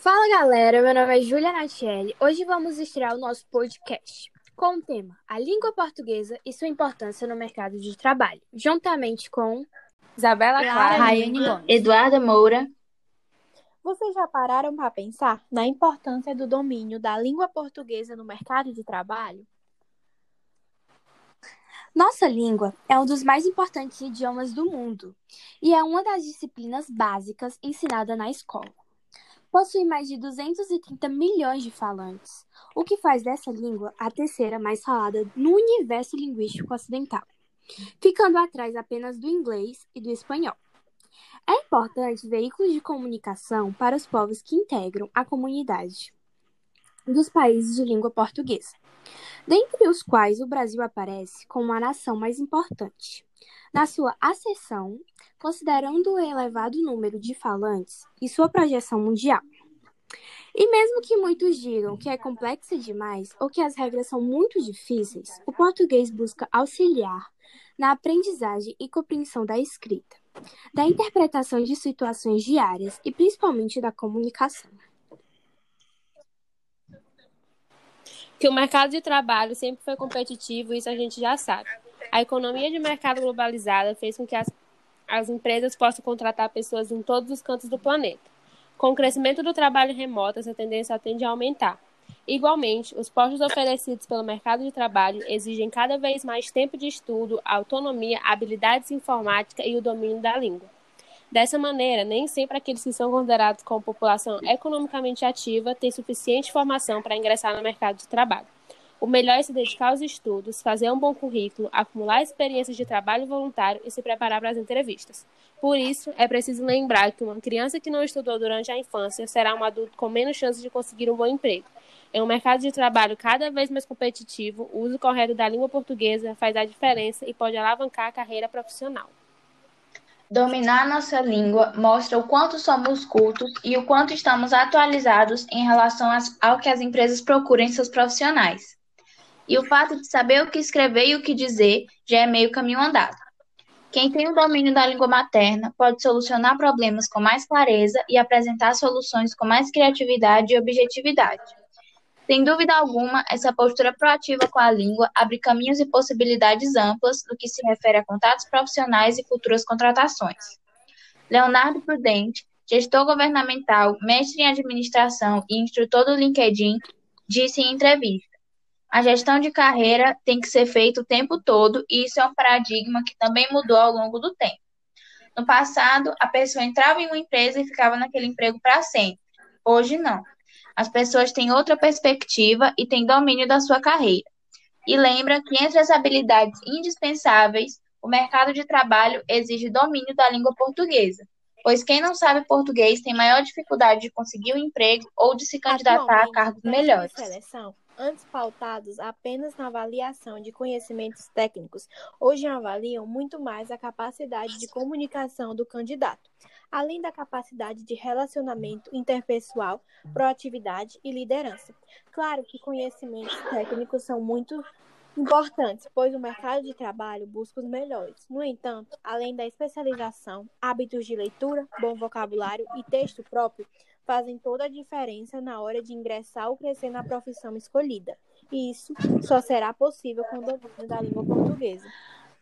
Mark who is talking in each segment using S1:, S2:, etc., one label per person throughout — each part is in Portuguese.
S1: Fala galera, meu nome é Julia Natielli. Hoje vamos estrear o nosso podcast com o tema A Língua Portuguesa e sua importância no mercado de trabalho, juntamente com
S2: Isabela Clara,
S3: Raiane Gomes.
S4: Eduarda Moura.
S5: Vocês já pararam para pensar na importância do domínio da língua portuguesa no mercado de trabalho?
S1: Nossa língua é um dos mais importantes idiomas do mundo e é uma das disciplinas básicas ensinada na escola. Possui mais de 230 milhões de falantes, o que faz dessa língua a terceira mais falada no universo linguístico ocidental, ficando atrás apenas do inglês e do espanhol. É importante veículo de comunicação para os povos que integram a comunidade dos países de língua portuguesa, dentre os quais o Brasil aparece como a nação mais importante. Na sua acessão, considerando o elevado número de falantes e sua projeção mundial. E mesmo que muitos digam que é complexa demais ou que as regras são muito difíceis, o português busca auxiliar na aprendizagem e compreensão da escrita, da interpretação de situações diárias e principalmente da comunicação.
S2: Que o mercado de trabalho sempre foi competitivo, isso a gente já sabe. A economia de mercado globalizada fez com que as, as empresas possam contratar pessoas em todos os cantos do planeta. Com o crescimento do trabalho remoto, essa tendência tende a aumentar. Igualmente, os postos oferecidos pelo mercado de trabalho exigem cada vez mais tempo de estudo, autonomia, habilidades informáticas e o domínio da língua. Dessa maneira, nem sempre aqueles que são considerados como população economicamente ativa têm suficiente formação para ingressar no mercado de trabalho. O melhor é se dedicar aos estudos, fazer um bom currículo, acumular experiências de trabalho voluntário e se preparar para as entrevistas. Por isso, é preciso lembrar que uma criança que não estudou durante a infância será um adulto com menos chances de conseguir um bom emprego. Em um mercado de trabalho cada vez mais competitivo, o uso correto da língua portuguesa faz a diferença e pode alavancar a carreira profissional.
S4: Dominar nossa língua mostra o quanto somos cultos e o quanto estamos atualizados em relação ao que as empresas procuram em seus profissionais. E o fato de saber o que escrever e o que dizer já é meio caminho andado. Quem tem o domínio da língua materna pode solucionar problemas com mais clareza e apresentar soluções com mais criatividade e objetividade. Sem dúvida alguma, essa postura proativa com a língua abre caminhos e possibilidades amplas no que se refere a contatos profissionais e futuras contratações. Leonardo Prudente, gestor governamental, mestre em administração e instrutor do LinkedIn, disse em entrevista: a gestão de carreira tem que ser feita o tempo todo, e isso é um paradigma que também mudou ao longo do tempo. No passado, a pessoa entrava em uma empresa e ficava naquele emprego para sempre. Hoje, não. As pessoas têm outra perspectiva e têm domínio da sua carreira. E lembra que entre as habilidades indispensáveis, o mercado de trabalho exige domínio da língua portuguesa, pois quem não sabe português tem maior dificuldade de conseguir um emprego ou de se candidatar a cargos melhores.
S5: Seleção antes pautados apenas na avaliação de conhecimentos técnicos, hoje avaliam muito mais a capacidade de comunicação do candidato, além da capacidade de relacionamento interpessoal, proatividade e liderança. Claro que conhecimentos técnicos são muito importantes, pois o mercado de trabalho busca os melhores. No entanto, além da especialização, hábitos de leitura, bom vocabulário e texto próprio fazem toda a diferença na hora de ingressar ou crescer na profissão escolhida. E isso só será possível com o domínio da língua portuguesa.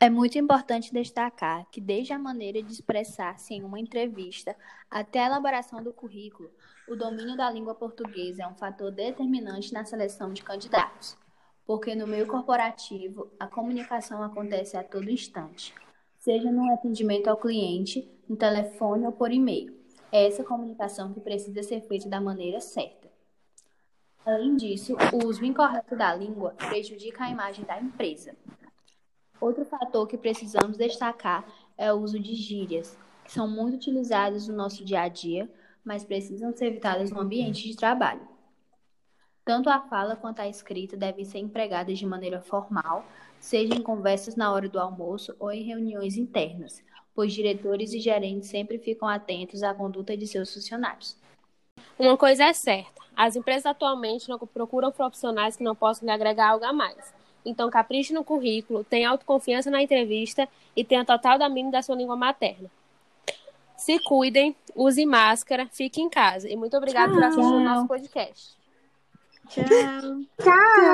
S3: É muito importante destacar que, desde a maneira de expressar-se em uma entrevista até a elaboração do currículo, o domínio da língua portuguesa é um fator determinante na seleção de candidatos, porque no meio corporativo a comunicação acontece a todo instante, seja no atendimento ao cliente, no telefone ou por e-mail. É essa comunicação que precisa ser feita da maneira certa. Além disso, o uso incorreto da língua prejudica a imagem da empresa. Outro fator que precisamos destacar é o uso de gírias, que são muito utilizadas no nosso dia a dia, mas precisam ser evitadas no ambiente de trabalho. Tanto a fala quanto a escrita devem ser empregadas de maneira formal, seja em conversas na hora do almoço ou em reuniões internas, pois diretores e gerentes sempre ficam atentos à conduta de seus funcionários.
S2: Uma coisa é certa: as empresas atualmente não procuram profissionais que não possam lhe agregar algo a mais. Então, capriche no currículo, tenha autoconfiança na entrevista e tenha total domínio da sua língua materna. Se cuidem, usem máscara, fiquem em casa. E muito obrigada por assistir o nosso podcast.
S5: Tchau.
S1: Tchau!